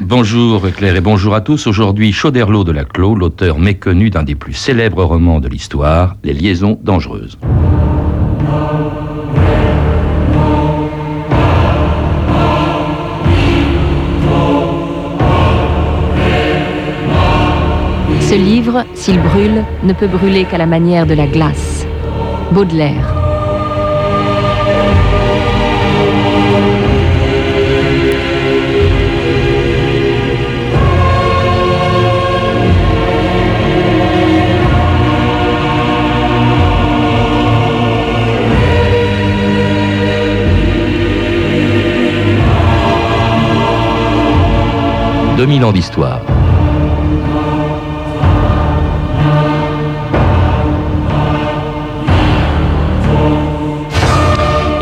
Bonjour Claire et bonjour à tous. Aujourd'hui, Chauderlot de la Clos, l'auteur méconnu d'un des plus célèbres romans de l'histoire, Les Liaisons dangereuses. Ce livre, s'il brûle, ne peut brûler qu'à la manière de la glace. Baudelaire. « 2000 ans d'histoire.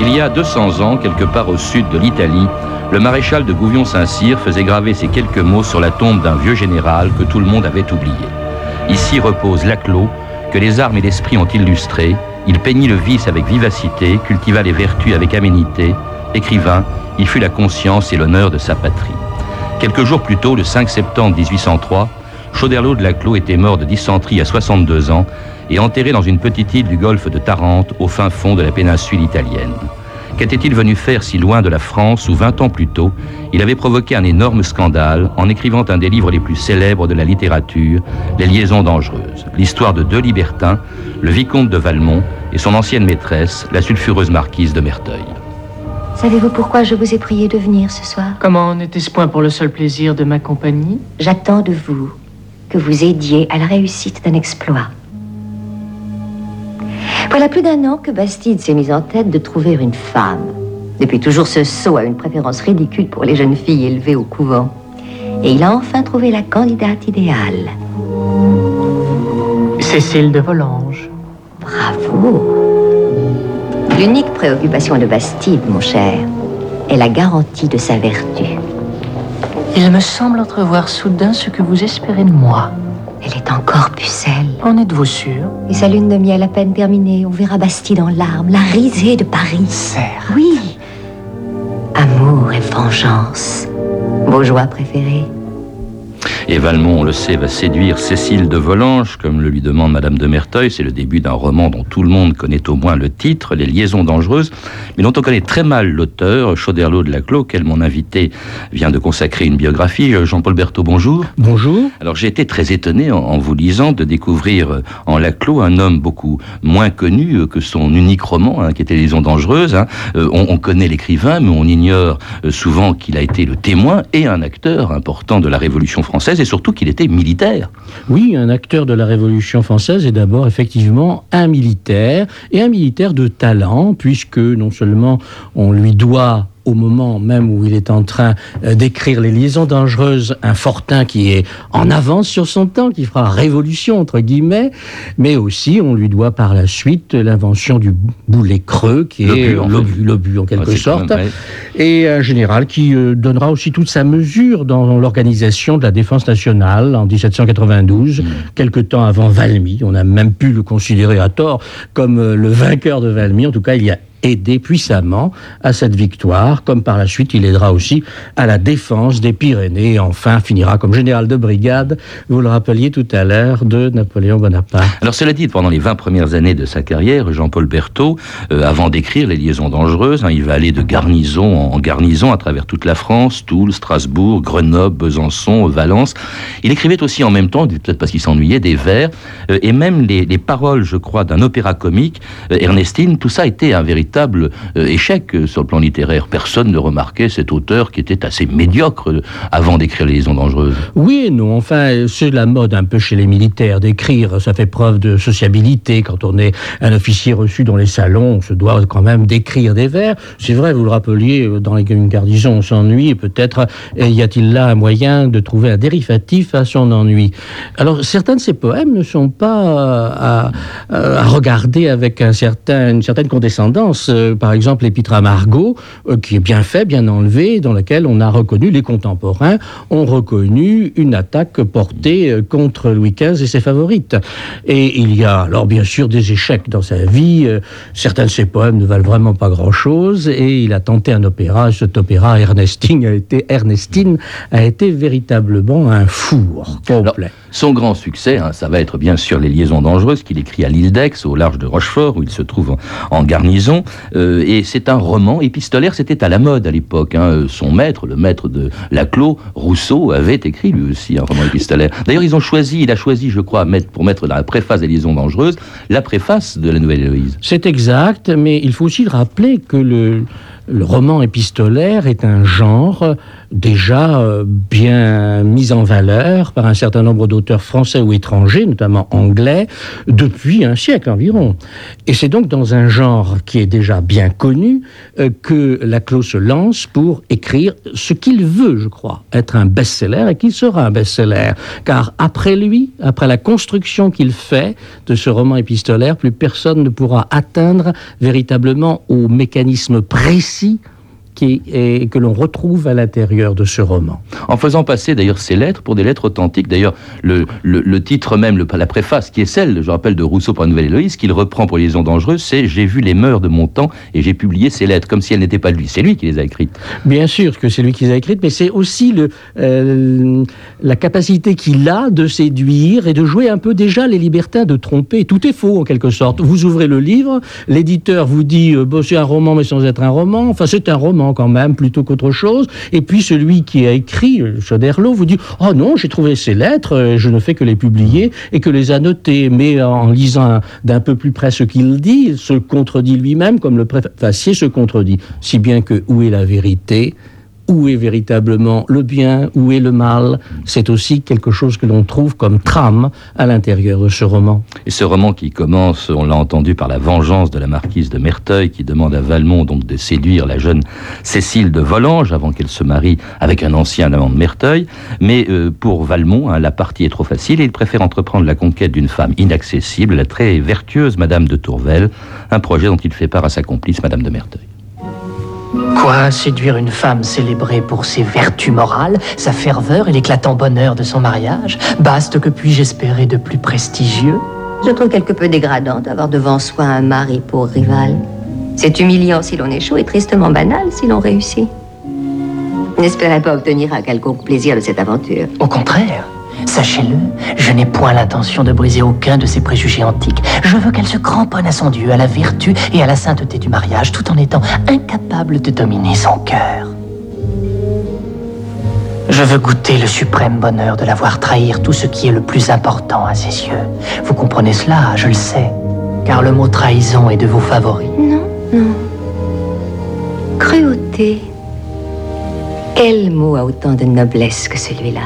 Il y a 200 ans, quelque part au sud de l'Italie, le maréchal de Gouvion-Saint-Cyr faisait graver ces quelques mots sur la tombe d'un vieux général que tout le monde avait oublié. Ici repose Laclos, que les armes et l'esprit ont illustré. Il peignit le vice avec vivacité, cultiva les vertus avec aménité. Écrivain, il fut la conscience et l'honneur de sa patrie. Quelques jours plus tôt, le 5 septembre 1803, Chauderlot de Laclos était mort de dysenterie à 62 ans et enterré dans une petite île du golfe de Tarente, au fin fond de la péninsule italienne. Qu'était-il venu faire si loin de la France où 20 ans plus tôt, il avait provoqué un énorme scandale en écrivant un des livres les plus célèbres de la littérature, Les Liaisons dangereuses, l'histoire de deux libertins, le vicomte de Valmont et son ancienne maîtresse, la sulfureuse marquise de Merteuil. Savez-vous pourquoi je vous ai prié de venir ce soir Comment n'était-ce point pour le seul plaisir de ma compagnie J'attends de vous que vous aidiez à la réussite d'un exploit. Voilà plus d'un an que Bastide s'est mise en tête de trouver une femme. Depuis toujours, ce sot a une préférence ridicule pour les jeunes filles élevées au couvent. Et il a enfin trouvé la candidate idéale. Cécile de Volanges. Bravo L'unique préoccupation de Bastide, mon cher, est la garantie de sa vertu. Il me semble entrevoir soudain ce que vous espérez de moi. Elle est encore pucelle. En êtes-vous sûr? Et sa lune de miel à peine terminée, on verra Bastide en larmes, la risée de Paris. Certes. Oui. Amour et vengeance. Vos joies préférées. Et Valmont, on le sait, va séduire Cécile de Volanges, comme le lui demande Madame de Merteuil. C'est le début d'un roman dont tout le monde connaît au moins le titre, Les Liaisons dangereuses, mais dont on connaît très mal l'auteur, Chauderlot de Laclos, auquel mon invité vient de consacrer une biographie. Jean-Paul Berthaud, bonjour. Bonjour. Alors j'ai été très étonné en, en, vous lisant de découvrir en Laclos un homme beaucoup moins connu que son unique roman, hein, qui était Les Liaisons dangereuses. Hein. Euh, on, on, connaît l'écrivain, mais on ignore euh, souvent qu'il a été le témoin et un acteur important de la Révolution française et surtout qu'il était militaire. Oui, un acteur de la Révolution française est d'abord effectivement un militaire, et un militaire de talent, puisque non seulement on lui doit au moment même où il est en train euh, d'écrire les liaisons dangereuses, un Fortin qui est en avance sur son temps, qui fera révolution entre guillemets, mais aussi on lui doit par la suite l'invention du boulet creux, qui est but, en en quelque sorte, et un général qui euh, donnera aussi toute sa mesure dans l'organisation de la défense nationale en 1792, quelque temps avant Valmy. On a même pu le considérer à tort comme euh, le vainqueur de Valmy. En tout cas, il y a aidé puissamment à cette victoire, comme par la suite il aidera aussi à la défense des Pyrénées et enfin finira comme général de brigade, vous le rappeliez tout à l'heure, de Napoléon Bonaparte. Alors cela dit, pendant les 20 premières années de sa carrière, Jean-Paul Berthaud, euh, avant d'écrire Les Liaisons dangereuses, hein, il va aller de garnison en garnison à travers toute la France, Toul, Strasbourg, Grenoble, Besançon, Valence. Il écrivait aussi en même temps, peut-être parce qu'il s'ennuyait, des vers, euh, et même les, les, paroles, je crois, d'un opéra comique, euh, Ernestine, tout ça était un véritable échec sur le plan littéraire. Personne ne remarquait cet auteur qui était assez médiocre avant d'écrire Les Liaisons dangereuses. Oui et non, enfin, c'est la mode un peu chez les militaires d'écrire, ça fait preuve de sociabilité. Quand on est un officier reçu dans les salons, on se doit quand même d'écrire des vers. C'est vrai, vous le rappeliez, dans une garnison, on s'ennuie, peut-être y a-t-il là un moyen de trouver un dérivatif à son ennui? Alors, certains de ces poèmes ne sont pas à, regarder avec une certaine condescendance euh, par exemple l'épître à Margot, euh, qui est bien fait, bien enlevé, dans laquelle on a reconnu, les contemporains ont reconnu une attaque portée euh, contre Louis XV et ses favorites. Et il y a alors bien sûr des échecs dans sa vie. certains de ses poèmes ne valent vraiment pas grand-chose et il a tenté un opéra. Cet opéra, Ernestine, a été, Ernestine, a été véritablement un four complet. son grand succès, hein, ça va être bien sûr Les Liaisons Dangereuses qu'il écrit à l'île d'Aix, au large de Rochefort, où il se trouve en, garnison. Euh, et c'est un roman épistolaire, c'était à la mode à l'époque. Hein. Son maître, le maître de Laclos, Rousseau, avait écrit lui aussi un roman épistolaire. D'ailleurs, ils ont choisi, il a choisi, je crois, pour mettre dans la préface des Liaisons Dangereuses, la préface de la Nouvelle Héloïse. C'est exact, mais il faut aussi rappeler que le roman épistolaire est un genre déjà euh, bien mis en valeur par un certain nombre d'auteurs français ou étrangers, notamment anglais, depuis un siècle environ. Et c'est donc dans un genre qui est déjà bien connu euh, que Laclos se lance pour écrire ce qu'il veut, je crois, être un best-seller et qu'il sera un best-seller. Car après lui, après la construction qu'il fait de ce roman épistolaire, plus personne ne pourra atteindre véritablement au mécanisme précis qui est, que l'on retrouve à l'intérieur de ce roman. En faisant passer d'ailleurs ces lettres pour des lettres authentiques, d'ailleurs le, le, titre même, le, la préface qui est celle, je rappelle, de Rousseau pour la Nouvelle Héloïse, qu'il reprend pour Liaison dangereuse, c'est J'ai vu les mœurs de mon temps et j'ai publié ces lettres, comme si elles n'étaient pas de lui. C'est lui qui les a écrites. Bien sûr que c'est lui qui les a écrites, mais c'est aussi le, euh, la capacité qu'il a de séduire et de jouer un peu déjà les libertins, de tromper. Tout est faux en quelque sorte. Vous ouvrez le livre, l'éditeur vous dit euh, c'est un roman mais sans être un roman. Enfin, c'est un roman quand même plutôt qu'autre chose. Et puis celui qui a écrit, euh, Choderlo, vous dit Oh non, j'ai trouvé ces lettres, euh, je ne fais que les publier et que les annoter. Mais en lisant d'un peu plus près ce qu'il dit, il se contredit lui-même, comme le préfacier se contredit. Si bien que où est la vérité? Où est véritablement le bien, où est le mal, c'est aussi quelque chose que l'on trouve comme trame à l'intérieur de ce roman. Et ce roman qui commence, on l'a entendu, par la vengeance de la marquise de Merteuil, qui demande à Valmont donc de séduire la jeune Cécile de Volanges avant qu'elle se marie avec un ancien amant de Merteuil. Mais euh, pour Valmont, hein, la partie est trop facile et il préfère entreprendre la conquête d'une femme inaccessible, la très vertueuse Madame de Tourvel, un projet dont il fait part à sa complice Madame de Merteuil. Quoi Séduire une femme célébrée pour ses vertus morales, sa ferveur et l'éclatant bonheur de son mariage? Baste que puis-je espérer de plus prestigieux? Je trouve quelque peu dégradant d'avoir devant soi un mari pour rival. C'est humiliant si l'on échoue et tristement banal si l'on réussit. N'espérez pas obtenir un quelconque plaisir de cette aventure. Au contraire, Sachez-le, je n'ai point l'intention de briser aucun de ses préjugés antiques. Je veux qu'elle se cramponne à son Dieu, à la vertu et à la sainteté du mariage, tout en étant incapable de dominer son cœur. Je veux goûter le suprême bonheur de la voir trahir tout ce qui est le plus important à ses yeux. Vous comprenez cela, je le sais, car le mot trahison est de vos favoris. Non, non. Cruauté. Quel mot a autant de noblesse que celui-là?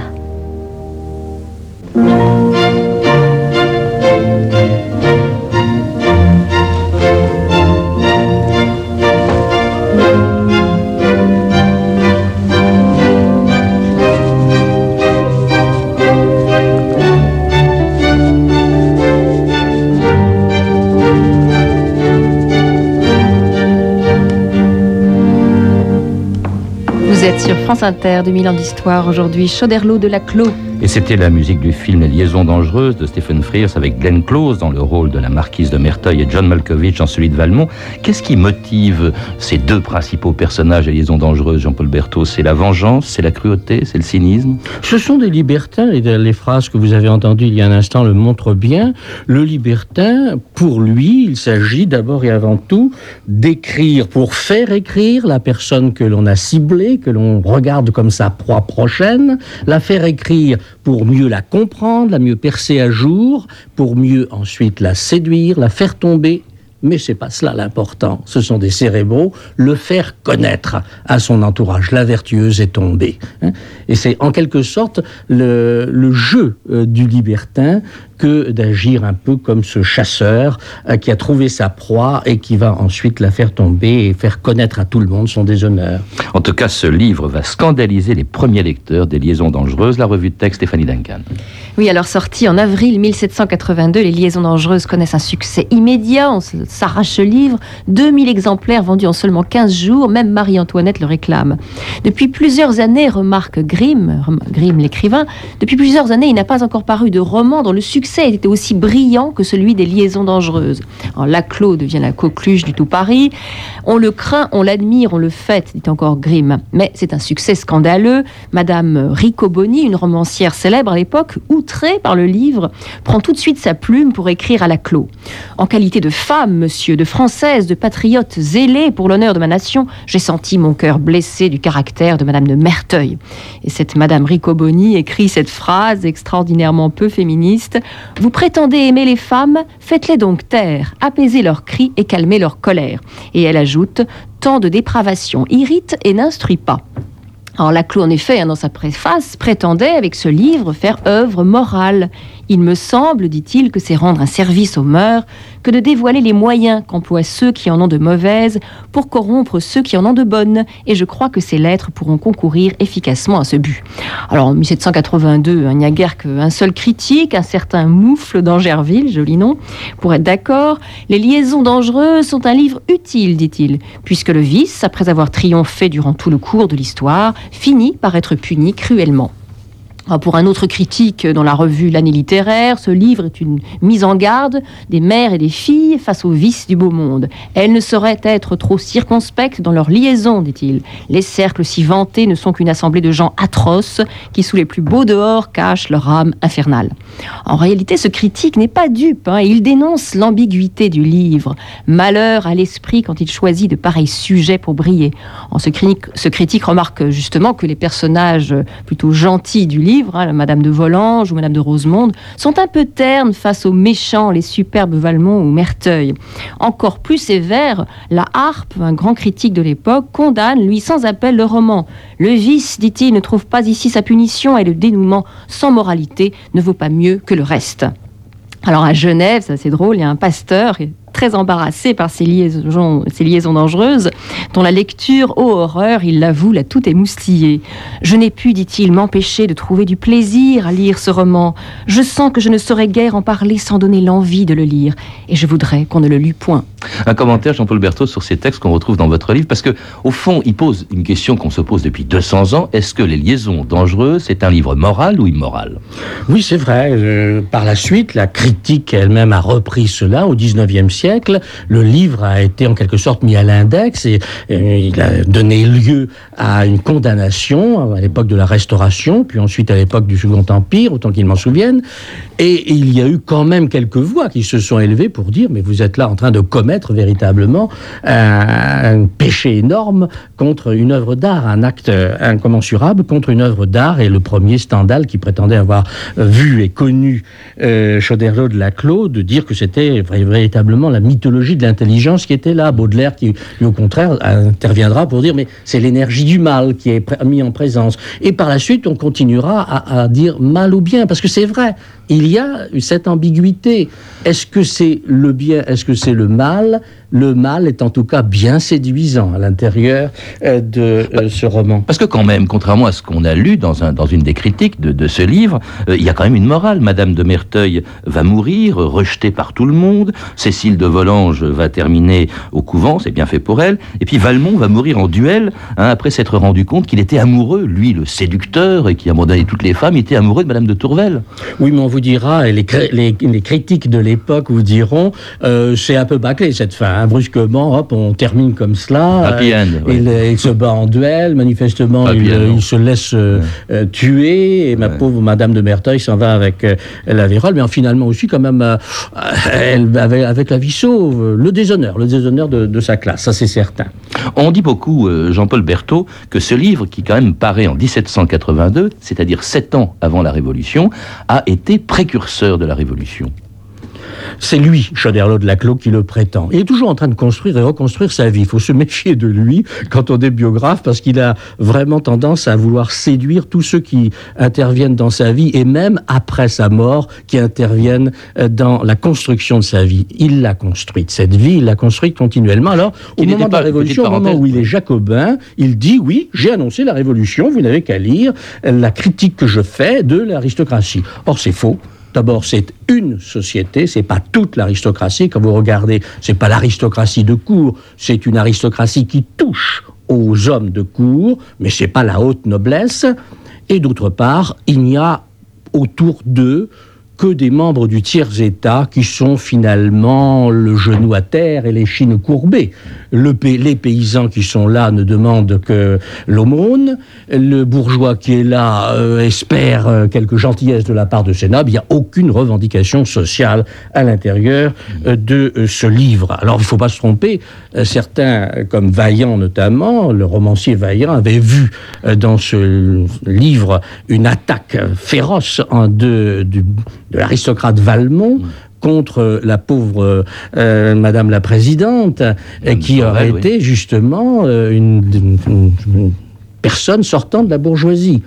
France Inter, 2000 ans d'histoire. Aujourd'hui, Chauderlot de la Clos. Et c'était la musique du film Liaison dangereuse de Stephen Frears avec Glenn Close dans le rôle de la marquise de Merteuil et John Malkovich dans celui de Valmont. Qu'est-ce qui motive ces deux principaux personnages de Liaison dangereuse, Jean-Paul Berthaud? C'est la vengeance, c'est la cruauté, c'est le cynisme? Ce sont des libertins, et les phrases que vous avez entendues il y a un instant le montrent bien. Le libertin, pour lui, il s'agit d'abord et avant tout d'écrire pour faire écrire la personne que l'on a ciblée, que l'on regarde comme sa proie prochaine, la faire écrire pour mieux la comprendre, la mieux percer à jour, pour mieux ensuite la séduire, la faire tomber mais c'est pas cela l'important. Ce sont des cérébraux, le faire connaître à son entourage. La vertueuse est tombée. Hein. Et c'est en quelque sorte le, jeu euh, du libertin que d'agir un peu comme ce chasseur euh, qui a trouvé sa proie et qui va ensuite la faire tomber et faire connaître à tout le monde son déshonneur. En tout cas, ce livre va scandaliser les premiers lecteurs des Liaisons dangereuses, la revue de texte Stéphanie Duncan. Oui, alors sorti en avril 1782, les Liaisons dangereuses connaissent un succès immédiat. On s'arrache ce livre. 2000 exemplaires vendus en seulement 15 jours, même Marie-Antoinette le réclame. Depuis plusieurs années, remarque Grimm, Grimm l'écrivain, depuis plusieurs années, il n'a pas encore paru de roman dont le succès était aussi brillant que celui des liaisons dangereuses. En Laclos devient la coqueluche du tout Paris. On le craint, on l'admire, on le fête, dit encore Grimm. Mais c'est un succès scandaleux. Madame Riccoboni, une romancière célèbre à l'époque, outrée par le livre, prend tout de suite sa plume pour écrire à Laclos. En qualité de femme, monsieur, de française, de patriote zélée pour l'honneur de ma nation, j'ai senti mon cœur blessé du caractère de Madame de Merteuil. Et cette Madame Riccoboni écrit cette phrase extraordinairement peu féministe. Vous prétendez aimer les femmes, faites-les donc taire, apaisez leurs cris et calmez leur colère. Et elle ajoute, tant de dépravation irrite et n'instruit pas. Alors Laclos, en effet, hein, dans sa préface, prétendait avec ce livre faire œuvre morale. Il me semble, dit-il, que c'est rendre un service aux mœurs que de dévoiler les moyens qu'emploient ceux qui en ont de mauvaises pour corrompre ceux qui en ont de bonnes. Et je crois que ces lettres pourront concourir efficacement à ce but. Alors en 1782, il n'y a guère qu'un seul critique, un certain Moufle d'Angerville, joli nom, pour être d'accord. Les liaisons dangereuses sont un livre utile, dit-il, puisque le vice, après avoir triomphé durant tout le cours de l'histoire, finit par être puni cruellement. Ah, pour un autre critique dans la revue L'année littéraire, ce livre est une mise en garde des mères et des filles face aux vices du beau monde. Elles ne sauraient être trop circonspectes dans leur liaison, dit-il. Les cercles si vantés ne sont qu'une assemblée de gens atroces qui, sous les plus beaux dehors, cachent leur âme infernale. En réalité, ce critique n'est pas dupe. Hein, il dénonce l'ambiguïté du livre. Malheur à l'esprit quand il choisit de pareils sujets pour briller. En ce critique remarque justement que les personnages plutôt gentils du livre Hein, Madame de Volanges ou Madame de Rosemonde, sont un peu ternes face aux méchants, les superbes Valmont ou Merteuil. Encore plus sévère, la Harpe, un grand critique de l'époque, condamne, lui, sans appel, le roman. Le vice, dit-il, ne trouve pas ici sa punition et le dénouement sans moralité ne vaut pas mieux que le reste. Alors à Genève, c'est assez drôle, il y a un pasteur très embarrassé par ces liaisons, dangereuses, dont la lecture, ô horreur, il l'avoue, l'a tout émoustillé. Je n'ai pu, dit-il, m'empêcher de trouver du plaisir à lire ce roman. Je sens que je ne saurais guère en parler sans donner l'envie de le lire, et je voudrais qu'on ne le lût point. Un commentaire, Jean-Paul Berthaud, sur ces textes qu'on retrouve dans votre livre, parce que, au fond, il pose une question qu'on se pose depuis 200 ans. Est-ce que Les liaisons dangereuses, c'est un livre moral ou immoral? Oui, c'est vrai. Euh, par la suite, la critique elle-même a repris cela au 19e siècle le livre a été en quelque sorte mis à l'index et, il a donné lieu à une condamnation à l'époque de la Restauration, puis ensuite à l'époque du Second Empire, autant qu'il m'en souvienne. Et, il y a eu quand même quelques voix qui se sont élevées pour dire mais vous êtes là en train de commettre véritablement un, péché énorme contre une œuvre d'art, un acte incommensurable contre une œuvre d'art. Et le premier Stendhal qui prétendait avoir vu et connu euh, Choderlos de Laclos de dire que c'était véritablement la mythologie de l'intelligence qui était là. Baudelaire qui, au contraire, interviendra pour dire mais c'est l'énergie du mal qui est mis en présence. Et par la suite, on continuera à dire mal ou bien, parce que c'est vrai, il y a cette ambiguïté. Est-ce que c'est le bien, est-ce que c'est le mal? Le mal est en tout cas bien séduisant à l'intérieur euh, de euh, ce roman. Parce que quand même, contrairement à ce qu'on a lu dans, un, dans une des critiques de, ce livre, euh, il y a quand même une morale. Madame de Merteuil va mourir, rejetée par tout le monde. Cécile de Volanges va terminer au couvent, c'est bien fait pour elle. Et puis Valmont va mourir en duel, hein, après s'être rendu compte qu'il était amoureux, lui le séducteur, et qui abandonnait toutes les femmes, était amoureux de Madame de Tourvel. Oui, mais on vous dira, et les, les, critiques de l'époque vous diront, c'est un peu bâclé cette fin. Hein. Brusquement, hop, on termine comme cela. Euh, il, se bat en duel, manifestement, il, se laisse euh, tuer, et ma pauvre Madame de Merteuil s'en va avec la vérole, mais finalement aussi quand même elle, avec, avec, la vie sauve, le déshonneur, le déshonneur de, de sa classe, ça c'est certain. On dit beaucoup, Jean-Paul Berthaud, que ce livre, qui quand même paraît en 1782, c'est-à-dire sept ans avant la Révolution, a été précurseur de la Révolution. C'est lui, Choderlos de Laclos, qui le prétend. Il est toujours en train de construire et reconstruire sa vie. Il faut se méfier de lui quand on est biographe, parce qu'il a vraiment tendance à vouloir séduire tous ceux qui interviennent dans sa vie, et même après sa mort, qui interviennent euh, dans la construction de sa vie. Il l'a construite, cette vie, il l'a construite continuellement. Alors, au moment de la Révolution, au moment où il est jacobin, il dit, oui, j'ai annoncé la Révolution, vous n'avez qu'à lire la critique que je fais de l'aristocratie. Or, c'est faux D'abord, c'est une société, c'est pas toute l'aristocratie. Quand vous regardez, c'est pas l'aristocratie de cour, c'est une aristocratie qui touche aux hommes de cour, mais c'est pas la haute noblesse. Et d'autre part, il n'y a autour d'eux que des membres du tiers-État qui sont finalement le genou à terre et les chines courbées. Le, les paysans qui sont là ne demandent que l'aumône. Le bourgeois qui est là euh, espère euh, quelque gentillesse de la part de ses. Il n'y a aucune revendication sociale à l'intérieur euh, de ce livre. Alors il ne faut pas se tromper. certains, comme Vaillant notamment, le romancier Vaillant, avait vu dans ce livre une attaque féroce en de, de de l'aristocrate Valmont contre la pauvre euh, Madame la Présidente, qui aurait été justement euh, une, personne sortant de la bourgeoisie.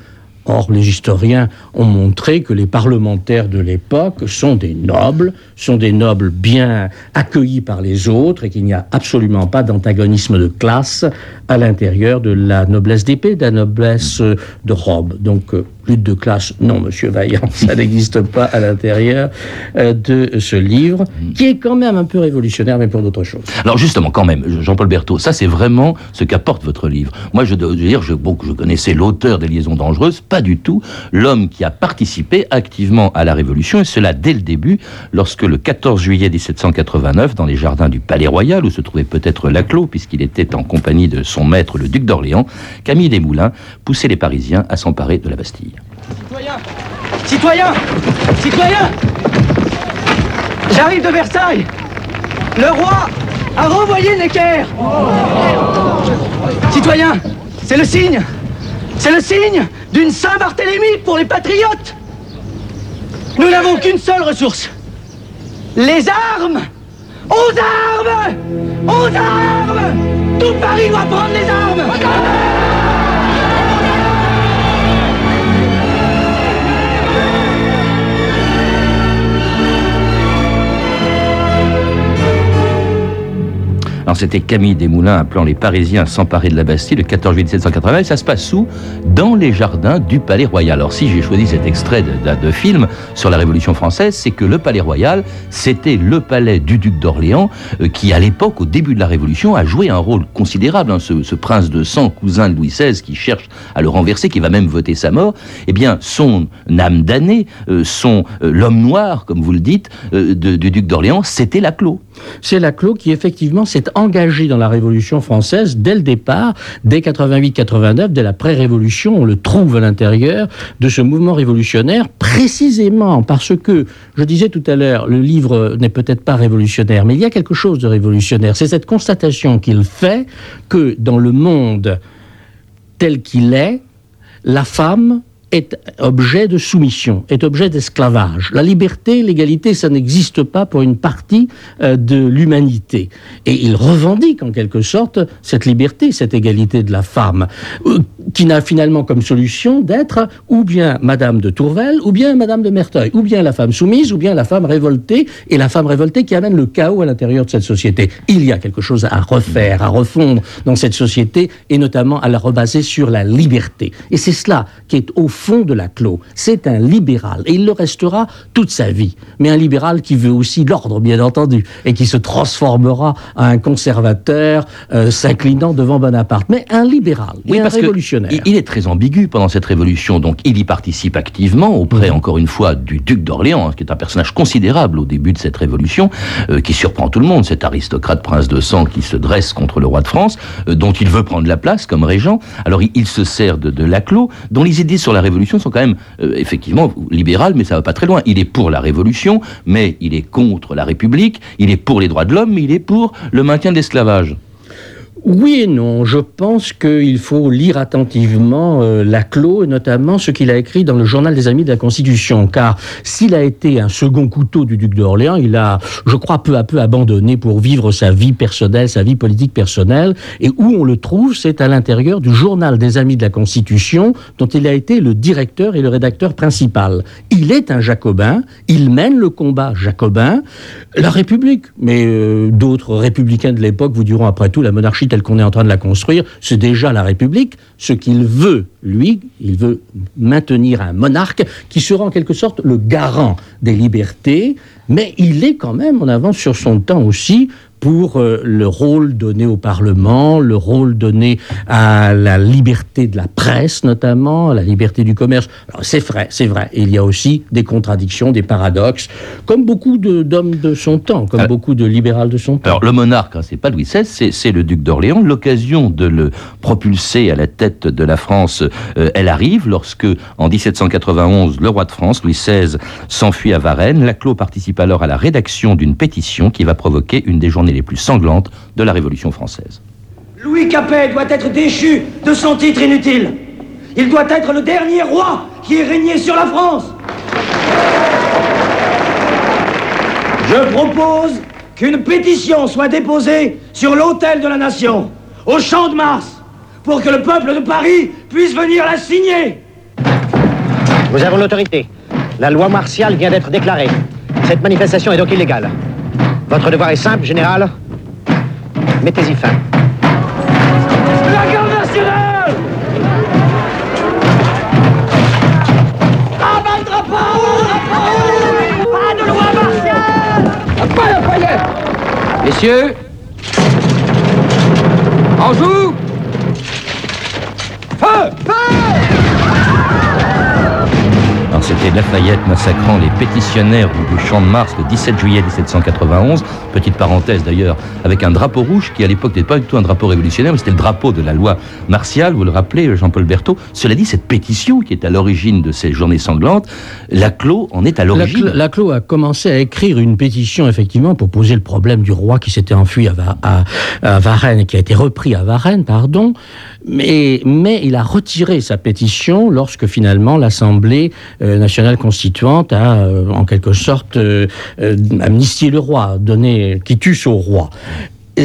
Or, les historiens ont montré que les parlementaires de l'époque sont des nobles, sont des nobles bien accueillis par les autres et qu'il n'y a absolument pas d'antagonisme de classe à l'intérieur de la noblesse d'épée, de la noblesse de robe. Donc, euh, lutte de classe, non, monsieur Vaillant, ça n'existe pas à l'intérieur euh, de ce livre, qui est quand même un peu révolutionnaire, mais pour d'autres choses. Alors justement, quand même, Jean-Paul Berthaud, ça c'est vraiment ce qu'apporte votre livre. Moi, je dois dire, je, bon, je connaissais l'auteur des Liaisons dangereuses, pas du tout l'homme qui a participé activement à la Révolution, et cela dès le début, lorsque le 14 juillet 1789, dans les jardins du Palais Royal, où se trouvait peut-être Laclos, puisqu'il était en compagnie de son maître, le duc d'Orléans, Camille Desmoulins poussait les Parisiens à s'emparer de la Bastille. Citoyens Citoyens Citoyens J'arrive de Versailles. Le roi a renvoyé Necker. Citoyens, c'est le signe. C'est le signe d'une Saint-Barthélemy pour les patriotes. Nous n'avons qu'une seule ressource. Les armes. Aux armes. Aux armes. Tout Paris doit prendre les armes Alors c'était Camille Desmoulins appelant les Parisiens à s'emparer de la Bastille le 14 juillet 1780. Et ça se passe où? Dans les jardins du Palais Royal. Alors si j'ai choisi cet extrait de, film sur la Révolution française, c'est que le Palais Royal, c'était le palais du duc d'Orléans, euh, qui à l'époque, au début de la Révolution, a joué un rôle considérable. Hein, ce, prince de sang, cousin de Louis XVI, qui cherche à le renverser, qui va même voter sa mort. Eh bien, son âme damnée, euh, son euh, l'homme noir, comme vous le dites, du duc d'Orléans, c'était Laclos. C'est Laclos qui effectivement s'est engagé dans la Révolution française dès le départ, dès 88-89, dès la pré-révolution, on le trouve à l'intérieur de ce mouvement révolutionnaire, précisément parce que, je disais tout à l'heure, le livre n'est peut-être pas révolutionnaire, mais il y a quelque chose de révolutionnaire. C'est cette constatation qu'il fait que dans le monde tel qu'il est, la femme est objet de soumission, est objet d'esclavage. La liberté, l'égalité, ça n'existe pas pour une partie euh, de l'humanité. Et il revendique en quelque sorte cette liberté, cette égalité de la femme, euh, qui n'a finalement comme solution d'être ou bien Madame de Tourvel, ou bien Madame de Merteuil, ou bien la femme soumise, ou bien la femme révoltée, et la femme révoltée qui amène le chaos à l'intérieur de cette société. Il y a quelque chose à refaire, à refondre dans cette société, et notamment à la rebaser sur la liberté. Et c'est cela qui est au fond de la clos. C'est un libéral et il le restera toute sa vie. Mais un libéral qui veut aussi l'ordre, bien entendu, et qui se transformera en un conservateur euh, s'inclinant devant Bonaparte. Mais un libéral oui, un révolutionnaire. Il est très ambigu pendant cette révolution, donc il y participe activement auprès, mhm. encore une fois, du duc d'Orléans, hein, qui est un personnage considérable au début de cette révolution, euh, qui surprend tout le monde, cet aristocrate prince de sang qui se dresse contre le roi de France, euh, dont il veut prendre la place comme régent. Alors il, se sert de, de Laclos, dont les idées sur la révolution révolution sont quand même euh, effectivement libérales, mais ça va pas très loin. Il est pour la révolution, mais il est contre la République. Il est pour les droits de l'homme, mais il est pour le maintien de l'esclavage. Oui et non. Je pense qu'il faut lire attentivement euh, Laclos, et notamment ce qu'il a écrit dans le journal des Amis de la Constitution. Car s'il a été un second couteau du duc d'Orléans, il a, je crois, peu à peu abandonné pour vivre sa vie personnelle, sa vie politique personnelle. Et où on le trouve, c'est à l'intérieur du journal des Amis de la Constitution, dont il a été le directeur et le rédacteur principal. Il est un jacobin, il mène le combat jacobin. La République, mais euh, d'autres républicains de l'époque vous diront après tout, la monarchie telle qu'on est en train de la construire, c'est déjà la République. Ce qu'il veut, lui, il veut maintenir un monarque qui sera en quelque sorte le garant des libertés, mais il est quand même en avance sur son temps aussi pour euh, le rôle donné au Parlement, le rôle donné à la liberté de la presse notamment, à la liberté du commerce. C'est vrai, c'est vrai. il y a aussi des contradictions, des paradoxes, comme beaucoup d'hommes de, son temps, comme beaucoup de libérales de son temps. Alors le monarque, hein, c'est pas Louis XVI, c'est le duc d'Orléans. L'occasion de le propulser à la tête de la France, euh, elle arrive lorsque, en 1791, le roi de France, Louis XVI, s'enfuit à Varennes. Laclos participe alors à la rédaction d'une pétition qui va provoquer une des journées les plus sanglantes de la Révolution française. Louis Capet doit être déchu de son titre inutile. Il doit être le dernier roi qui ait régné sur la France. Je propose qu'une pétition soit déposée sur l'autel de la nation, au champ de Mars, pour que le peuple de Paris puisse venir la signer. Nous avons l'autorité. La loi martiale vient d'être déclarée. Cette manifestation est donc illégale. Votre devoir est simple, général. Mettez-y fin. La garde nationale! Abat le drapeau! Pas de loi martiale! Pas paillette Messieurs, en joue Lafayette massacrant les pétitionnaires du Champ de Mars le 17 juillet 1791. Petite parenthèse d'ailleurs, avec un drapeau rouge qui à l'époque n'était pas du tout un drapeau révolutionnaire, mais c'était le drapeau de la loi martiale, vous le rappelez, Jean-Paul Berthaud. Cela dit, cette pétition qui est à l'origine de ces journées sanglantes, Laclos en est à l'origine. Laclos a commencé à écrire une pétition, effectivement, pour poser le problème du roi qui s'était enfui à, à, à Varennes, qui a été repris à Varennes, pardon. Mais, il a retiré sa pétition lorsque finalement l'Assemblée euh, nationale constituante a, euh, en quelque sorte, euh, amnistié le roi, donné quitus au roi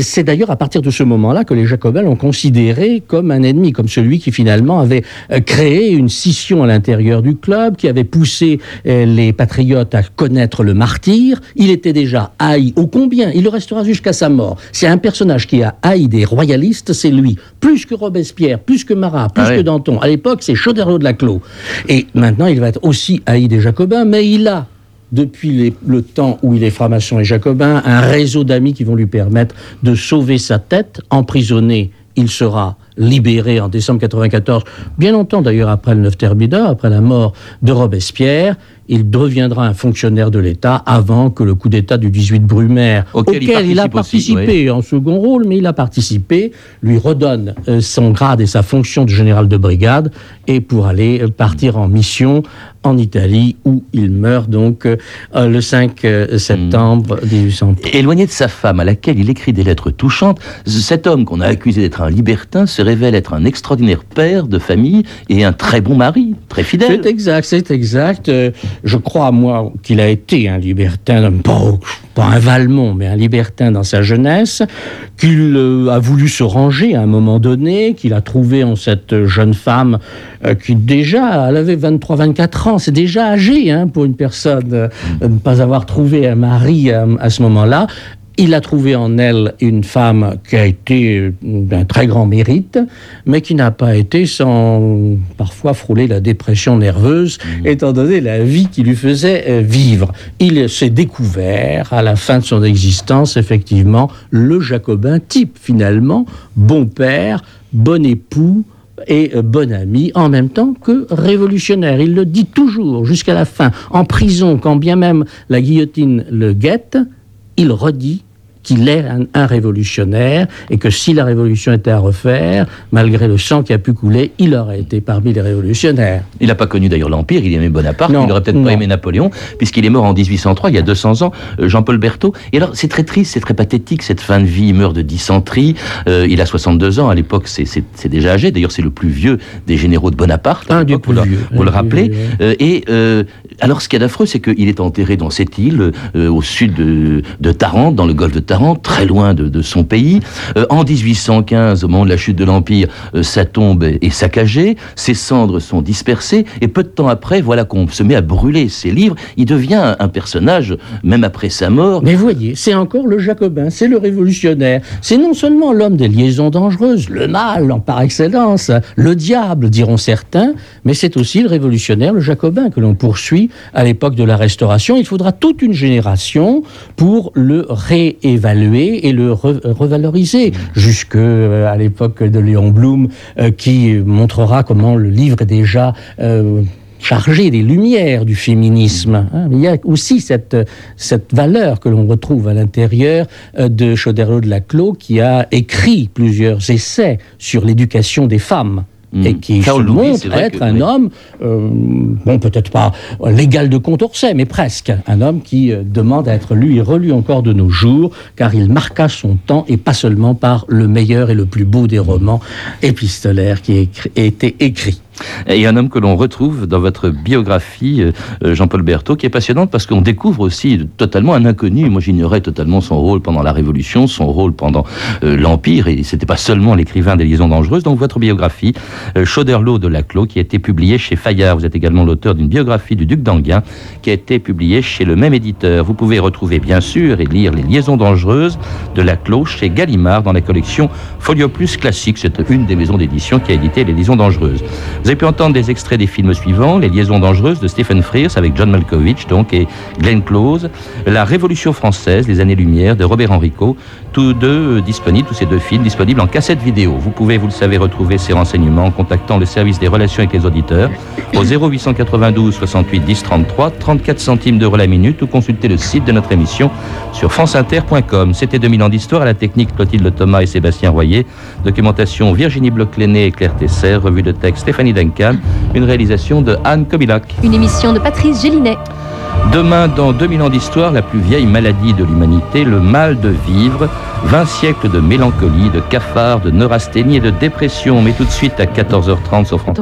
c'est d'ailleurs à partir de ce moment-là que les Jacobins l'ont considéré comme un ennemi, comme celui qui finalement avait euh, créé une scission à l'intérieur du club, qui avait poussé euh, les patriotes à connaître le martyr. Il était déjà haï au combien, il le restera jusqu'à sa mort. C'est un personnage qui a haï des royalistes, c'est lui. Plus que Robespierre, plus que Marat, plus ah que Danton. À l'époque, c'est Chauderlot de la Clos. Et maintenant, il va être aussi haï des Jacobins, mais il a depuis le temps où il est franc-maçon et jacobin, un réseau d'amis qui vont lui permettre de sauver sa tête, emprisonné, il sera libéré en décembre 94, bien longtemps d'ailleurs après le 9 Thermidor, après la mort de Robespierre. Il deviendra un fonctionnaire de l'État avant que le coup d'État du 18 Brumaire, auquel, il, a participé en second rôle, mais il a participé, lui redonne euh, son grade et sa fonction de général de brigade et pour aller euh, partir en mission en Italie où il meurt donc euh, le 5 septembre 1800. Éloigné de sa femme à laquelle il écrit des lettres touchantes, cet homme qu'on a accusé d'être un libertin se révèle être un extraordinaire père de famille et un très bon mari, très fidèle. C'est exact, c'est exact. Euh, je crois, moi, qu'il a été un libertin, pas, un Valmont, mais un libertin dans sa jeunesse, qu'il euh, a voulu se ranger à un moment donné, qu'il a trouvé en cette jeune femme euh, qui déjà, elle avait 23-24 ans, c'est déjà âgé hein, pour une personne de ne pas avoir trouvé un mari à ce moment-là. Il a trouvé en elle une femme qui a été d'un très grand mérite, mais qui n'a pas été sans parfois frôler la dépression nerveuse, mmh. étant donné la vie qui lui faisait euh, vivre. Il s'est découvert à la fin de son existence, effectivement, le jacobin type, finalement, bon père, bon époux, et euh, bon ami en même temps que révolutionnaire. Il le dit toujours jusqu'à la fin. En prison, quand bien même la guillotine le guette, il redit qu'il est un, révolutionnaire et que si la révolution était à refaire, malgré le sang qui a pu couler, il aurait été parmi les révolutionnaires. Il n'a pas connu d'ailleurs l'Empire, il aimait Bonaparte, il n'aurait peut-être pas aimé Napoléon, puisqu'il est mort en 1803, il y a 200 ans, euh, Jean-Paul Berthaud. Et alors, c'est très triste, c'est très pathétique, cette fin de vie, il meurt de dysenterie, euh, il a 62 ans, à l'époque c'est déjà âgé, d'ailleurs c'est le plus vieux des généraux de Bonaparte, un du vous, le, vous le rappelez, euh, et alors, ce qu'il y a d'affreux, c'est qu'il est enterré dans cette île, euh, au sud de, Tarente, dans le golfe de Tarente, très loin de, son pays. Euh, en 1815, au moment de la chute de l'Empire, euh, sa tombe est saccagée, ses cendres sont dispersées, et peu de temps après, voilà qu'on se met à brûler ses livres. Il devient un, un personnage, même après sa mort. Mais voyez, c'est encore le jacobin, c'est le révolutionnaire. C'est non seulement l'homme des liaisons dangereuses, le mal en par excellence, le diable, diront certains, mais c'est aussi le révolutionnaire, le jacobin, que l'on poursuit à l'époque de la Restauration. Il faudra toute une génération pour le réévaluer et le re revaloriser, jusque euh, à l'époque de Léon Blum, euh, qui montrera comment le livre est déjà... Euh, chargé des lumières du féminisme. Hein. Il y a aussi cette, cette valeur que l'on retrouve à l'intérieur de Choderlos de Laclos, qui a écrit plusieurs essais sur l'éducation des femmes. Mmh. et qui Charles se montre être que, un oui. homme, euh, bon peut-être pas l'égal de Condorcet, mais presque, un homme qui euh, demande à être lu et relu encore de nos jours, car il marqua son temps, et pas seulement par le meilleur et le plus beau des romans épistolaires qui a été écrits. Et un homme que l'on retrouve dans votre biographie, euh, Jean-Paul Berthaud, qui est passionnante parce qu'on découvre aussi totalement un inconnu. Moi, j'ignorais totalement son rôle pendant la Révolution, son rôle pendant euh, l'Empire, et c'était pas seulement l'écrivain des liaisons dangereuses. Donc, votre biographie, euh, Chauderlot de Laclos, qui a été publiée chez Fayard. Vous êtes également l'auteur d'une biographie du duc d'Anguin, qui a été publiée chez le même éditeur. Vous pouvez retrouver, bien sûr, et lire les liaisons dangereuses de Laclos chez Gallimard dans la collection Folio Plus Classique. C'est une des maisons d'édition qui a édité les liaisons dangereuses. Avez pu entendre des extraits des films suivants Les liaisons dangereuses de Stephen Frears avec John Malkovich donc, et Glenn Close, La Révolution française, les années-lumière de Robert Enrico, tous deux disponibles, tous ces deux films disponibles en cassette vidéo. Vous pouvez, vous le savez, retrouver ces renseignements en contactant le service des relations avec les auditeurs au 0892 68 10 33, 34 centimes d'euros la minute ou consulter le site de notre émission sur franceinter.com. C'était 2000 ans d'histoire à la technique Clotilde Thomas et Sébastien Royer, documentation Virginie Bloch-Léné et Claire Tesser, revue de texte Stéphanie Duncan, une réalisation de Anne Kobilac. Une émission de Patrice Gélinet. Demain, dans 2000 ans d'histoire, la plus vieille maladie de l'humanité, le mal de vivre, 20 siècles de mélancolie, de cafard, de neurasthénie et de dépression. Mais tout de suite à 14h30 sur France